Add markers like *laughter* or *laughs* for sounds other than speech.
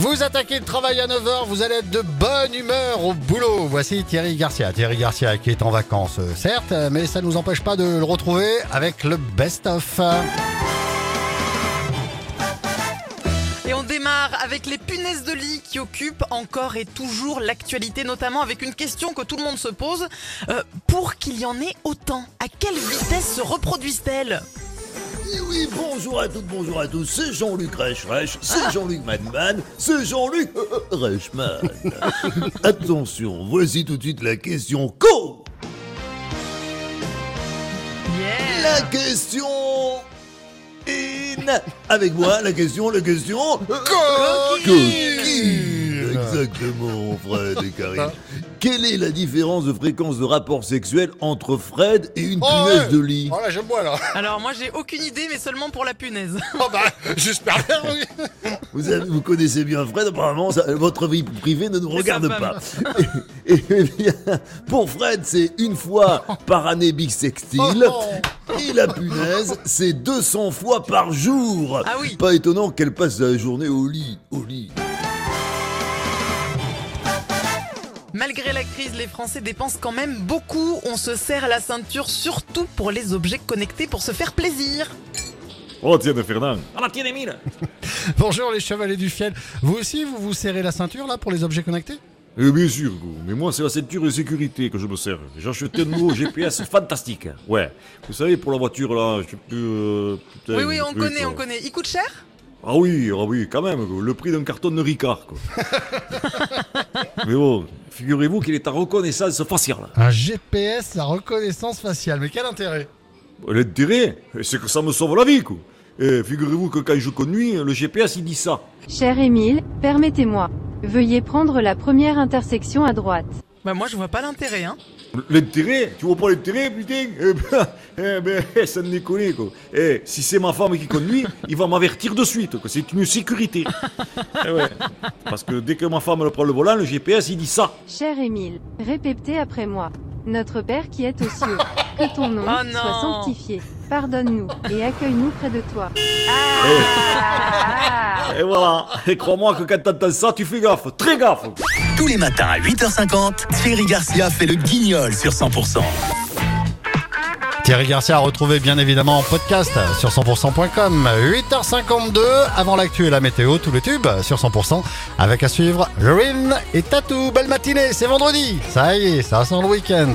Vous attaquez le travail à 9h, vous allez être de bonne humeur au boulot. Voici Thierry Garcia. Thierry Garcia qui est en vacances, euh, certes, mais ça ne nous empêche pas de le retrouver avec le best-of. Et on démarre avec les punaises de lit qui occupent encore et toujours l'actualité, notamment avec une question que tout le monde se pose. Euh, pour qu'il y en ait autant, à quelle vitesse se reproduisent-elles? Eh oui, bonjour à toutes, bonjour à tous, c'est Jean-Luc Reichreich, c'est Jean-Luc Madman, c'est Jean-Luc Reichmann. *laughs* Attention, voici tout de suite la question co. Yeah. La question in. Avec moi, la question, la question Coquine Exactement, Fred et *laughs* Karine. Quelle est la différence de fréquence de rapport sexuel entre Fred et une Oh, punaise ouais. de lit? Oh là, j'aime moi là. Alors moi j'ai aucune idée, mais seulement pour la punaise. *laughs* Oh bah, j'espère bien, oui. *laughs* Vous, avez- vous connaissez bien Fred, apparemment, ça- votre vie privée ne nous regarde sa pas. Et, eh bien, pour Fred, c'est une fois par année bisextile. Oh. Et la punaise, c'est 200 fois par jour. Ah oui. Pas étonnant qu'elle passe la journée au lit, au lit. Malgré la crise, les Français dépensent quand même beaucoup. On se serre la ceinture, surtout pour les objets connectés, pour se faire plaisir. Oh tiens Fernand. *laughs* Bonjour les chevaliers du fiel. Vous aussi, vous vous serrez la ceinture là pour les objets connectés? Eh bien sûr, mais moi c'est la ceinture de sécurité que je me sers. J'ai acheté un nouveau *laughs* GPS fantastique. Ouais. Vous savez pour la voiture là, je sais plus. euh, putain, Oui, oui, on connaît, on connaît. Il coûte cher? Ah oui, ah oui, quand même, le prix d'un carton de Ricard. Quoi. *laughs* mais bon, figurez-vous qu'il est en reconnaissance faciale. Un GPS à reconnaissance faciale. Mais quel intérêt? L'intérêt, c'est que ça me sauve la vie. Quoi. Et figurez-vous que quand je conduis, le GPS il dit ça. Cher Émile, permettez-moi. Veuillez prendre la première intersection à droite. Bah moi je vois pas l'intérêt, hein. L'intérêt? Tu vois pas l'intérêt, putain? Eh ben, *laughs* eh ben, ça me déconne, quoi. Eh, si c'est ma femme qui conduit, il va m'avertir de suite, que c'est une sécurité. *laughs* Eh ouais. Parce que dès que ma femme elle prend le volant, le GPS, il dit ça. Cher Émile, répétez après moi. Notre Père qui est aux cieux, *laughs* que ton nom Oh soit sanctifié. Pardonne-nous et accueille-nous près de toi. Et voilà. Et crois-moi que quand t'entends ça, tu fais gaffe, très gaffe. Tous les matins à 8h50, Thierry Garcia fait le guignol sur 100%. Thierry Garcia a retrouvé bien évidemment en podcast sur 100%.com. 8h52 avant l'actu et la météo, tout le tube sur 100% avec à suivre Lorine et Tatou. Belle matinée, c'est vendredi. Ça y est, ça sent le week-end.